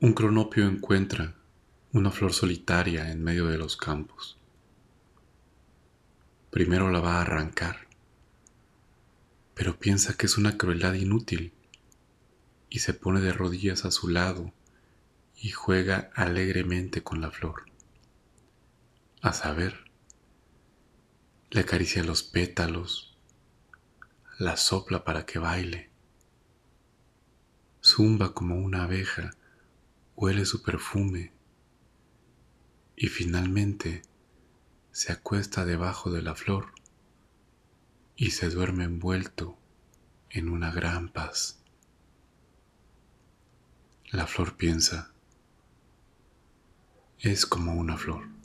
Un cronopio encuentra una flor solitaria en medio de los campos. Primero la va a arrancar, pero piensa que es una crueldad inútil y se pone de rodillas a su lado y juega alegremente con la flor. A saber, le acaricia los pétalos, la sopla para que baile, zumba como una abeja huele su perfume y finalmente se acuesta debajo de la flor y se duerme envuelto en una gran paz. La flor piensa, es como una flor.